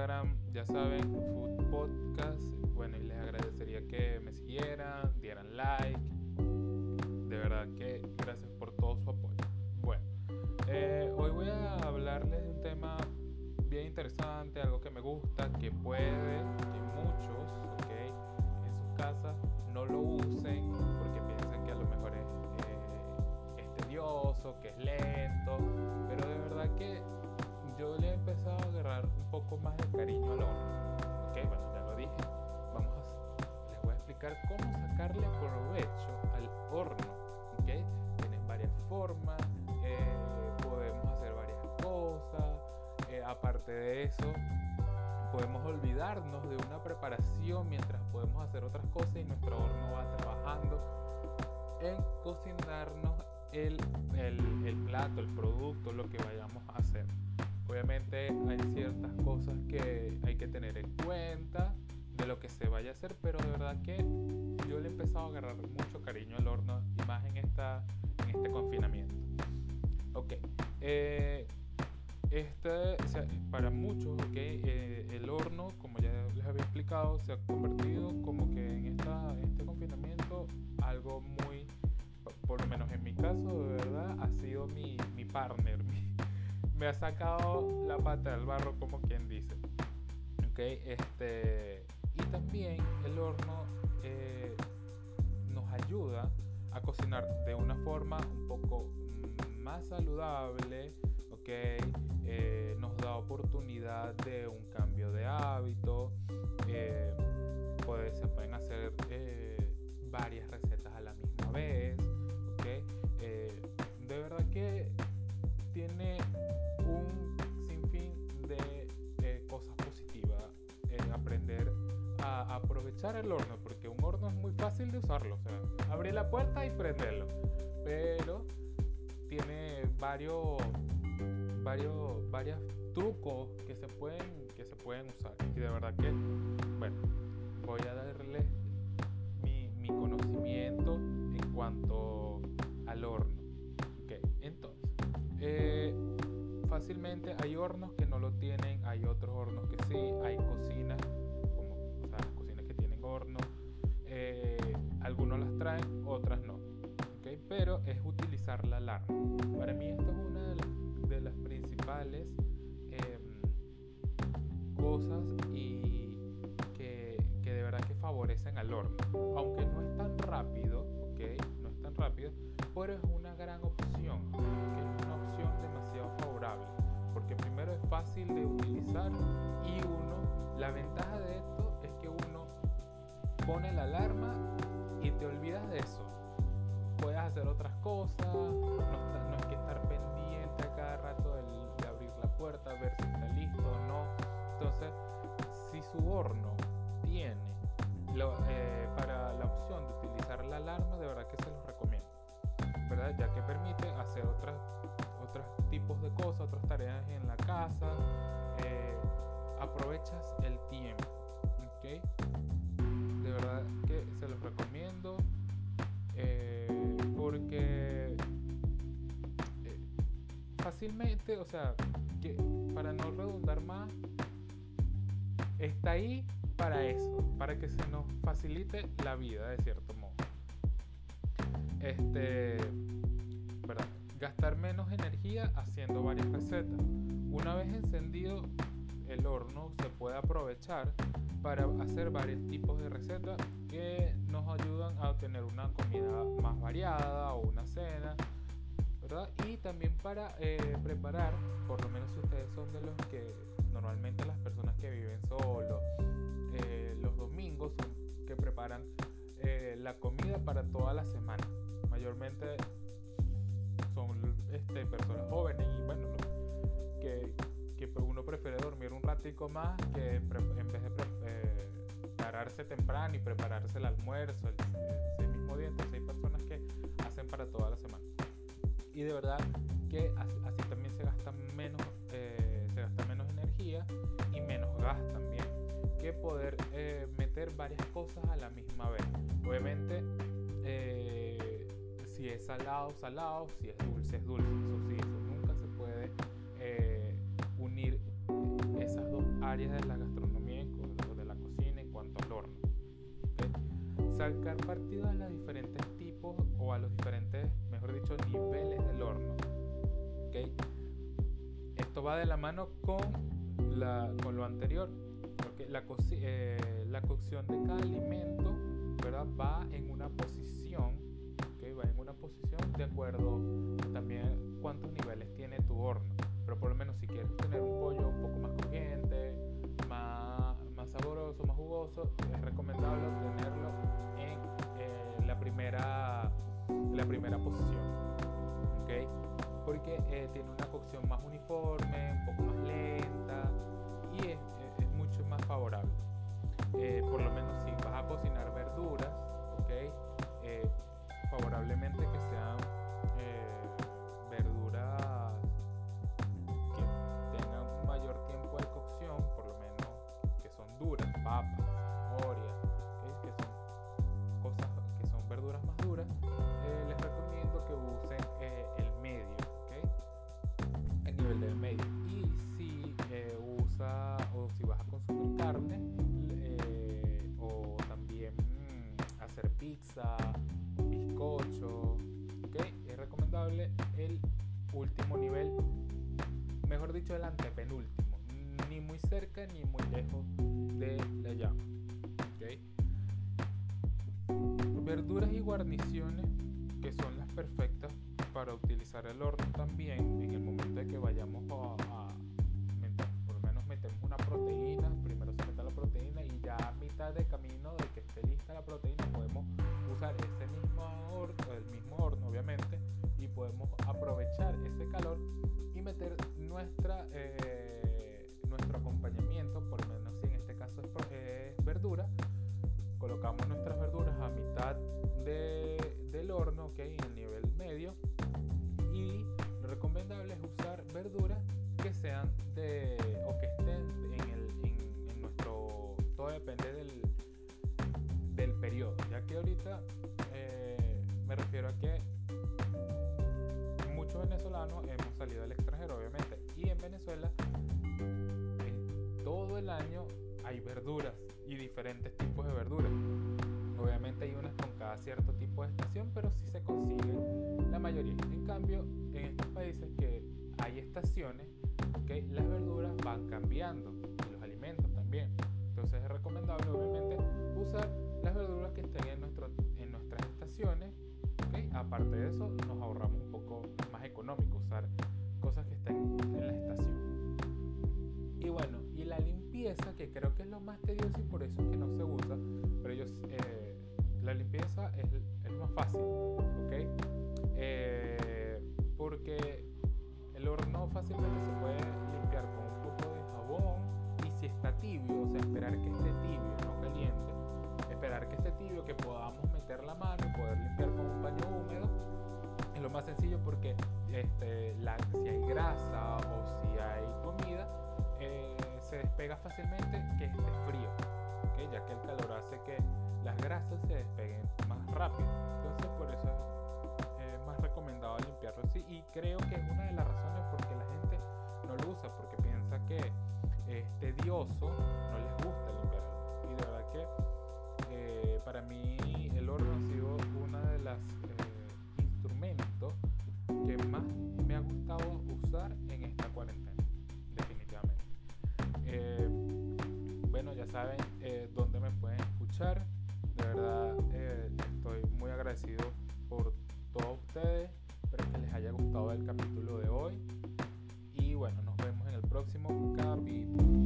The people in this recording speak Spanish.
Instagram, ya saben, Food Podcast. Bueno, y les agradecería que me siguieran, dieran like. De verdad que gracias por todo su apoyo. Bueno, eh, hoy voy a hablarles de un tema bien interesante, algo que me gusta, que puede que muchos, okay, en sus casas no lo usen porque piensan que a lo mejor es, eh, es tedioso, que es lento, pero de verdad que yo le he empezado a agarrar un poco más de cariño al horno. Ok, bueno, ya lo dije. Vamos a, les voy a explicar cómo sacarle provecho al horno. Ok, tienen varias formas, eh, podemos hacer varias cosas. Eh, aparte de eso, podemos olvidarnos de una preparación mientras podemos hacer otras cosas y nuestro horno va trabajando en cocinarnos el, el, el plato, el producto, lo que vayamos a hacer. Obviamente hay ciertas cosas que hay que tener en cuenta de lo que se vaya a hacer, pero de verdad que yo le he empezado a agarrar mucho cariño al horno y más en, esta, en este confinamiento. Ok, eh, este, para muchos, okay, eh, el horno, como ya les había explicado, se ha convertido como que en, esta, en este confinamiento algo muy, por lo menos en mi caso, de verdad, ha sido mi, mi partner, mi, me ha sacado la pata del barro, como quien dice. Okay, este, y también el horno eh, nos ayuda a cocinar de una forma un poco más saludable, okay, eh, nos da oportunidad de aprovechar el horno, porque un horno es muy fácil de usarlo, abrir la puerta y prenderlo, pero tiene varios, varios, varios trucos que se pueden, que se pueden usar y de verdad que, bueno, voy a darle mi, mi conocimiento en cuanto al horno. Ok, entonces, eh, fácilmente hay hornos que no lo tienen, hay otros hornos que sí, hay cocinas, eh, algunos las traen, otras no. ¿okay? Pero es utilizar la alarma. Para mí esto es una de las, principales eh, cosas y que, de verdad que favorecen al horno. Aunque no es tan rápido, ¿ok? No es tan rápido, pero es una gran opción, ¿okay? es una opción demasiado favorable. Porque primero es fácil de utilizar y uno, la ventaja de pone la alarma y te olvidas de eso. Puedes hacer otras cosas, no, no hay que estar pendiente a cada rato de, abrir la puerta, ver si está listo o no. Entonces, si su horno tiene eh, para la opción de utilizar la alarma, de verdad que se los recomiendo. ¿verdad? Ya que permite hacer otras, otros tipos de cosas, otras tareas en la casa. Eh, aprovechas el tiempo. ¿okay? Fácilmente, o sea, para no redundar más, está ahí para eso, para que se nos facilite la vida de cierto modo. Este, ¿verdad? Gastar menos energía haciendo varias recetas. Una vez encendido el horno, se puede aprovechar para hacer varios tipos de recetas que nos ayudan a obtener una comida más variada o una cena, Y también para eh, preparar, por lo menos si ustedes son de los que normalmente las personas que viven solos, eh, los domingos que preparan eh, la comida para toda la semana. Mayormente son este, personas jóvenes y bueno, que, que uno prefiere dormir un ratico más que en vez de eh, pararse temprano y prepararse el almuerzo el, mismo día. Entonces hay personas que hacen para toda la semana. Y de verdad que así, así también se gasta menos, eh, se gasta menos energía y menos gas también que poder eh, meter varias cosas a la misma vez. Obviamente, eh, si es salado, salado, si es dulce, es dulce. Eso sí, eso nunca se puede eh, unir esas dos áreas de la gastronomía o de la cocina en cuanto al horno. ¿okay? Sacar partido a los diferentes o a los diferentes, mejor dicho, niveles del horno. ¿okay? Esto va de la mano con la, con lo anterior, porque la, eh, la cocción de cada alimento ¿verdad? va en una posición, ¿okay? va en una posición de acuerdo también cuántos niveles tiene tu horno. Pero por lo menos si quieres tener un pollo un poco más crujiente, más, más sabroso, más jugoso, es recomendable tenerlo en primera, la primera posición. ¿okay? Porque eh, tiene una cocción más uniforme, un poco más lenta y es, mucho más favorable. Eh, por lo menos si vas a cocinar verduras, ¿ok? Eh, favorablemente que sean bizcocho, ¿ok? Es recomendable el último nivel, mejor dicho el antepenúltimo, ni muy cerca ni muy lejos de la llama, Verduras y guarniciones que son las perfectas para utilizar el horno también en el momento de que vayamos a, a por lo menos metemos una proteína, primero se mete la proteína y ya a mitad de camino de que esté lista la proteína podemos usar ese mismo horno, el mismo horno obviamente, y podemos aprovechar ese calor y meter nuestra, eh, nuestro acompañamiento, por lo menos si en este caso es, verdura, colocamos nuestras verduras a mitad del horno, ok, en el nivel medio, y lo recomendable es usar verduras que sean de me refiero a que muchos venezolanos hemos salido al extranjero, obviamente, y en Venezuela todo el año hay verduras y diferentes tipos de verduras. Obviamente hay unas con cada cierto tipo de estación, pero sí se consiguen la mayoría. En cambio, en estos países que hay estaciones, ¿okay? las verduras van cambiando y los alimentos también. Entonces es recomendable eso, nos ahorramos un poco más económico usar cosas que estén en la estación. Y bueno, y la limpieza, que creo que es lo más tedioso y por eso es que no se usa, pero ellos, eh, la limpieza es, es, más fácil, ¿ok? Eh, porque el horno fácilmente se puede limpiar con un poco de jabón y si está tibio, o sea, esperar que esté tibio, no caliente, esperar que esté tibio, que podamos meter la mano y poder limpiar con un paño húmedo. Es lo más sencillo porque este, la, si hay grasa o si hay comida, eh, se despega fácilmente que esté frío, ¿okay? ya que el calor hace que las grasas se despeguen más rápido. Entonces por eso es más recomendado limpiarlo así y creo que es una de las razones por que la gente no lo usa, porque piensa que es tedioso, ya saben eh, dónde me pueden escuchar. De verdad eh, estoy muy agradecido por todos ustedes. Espero que les haya gustado el capítulo de hoy. Y bueno, nos vemos en el próximo capítulo.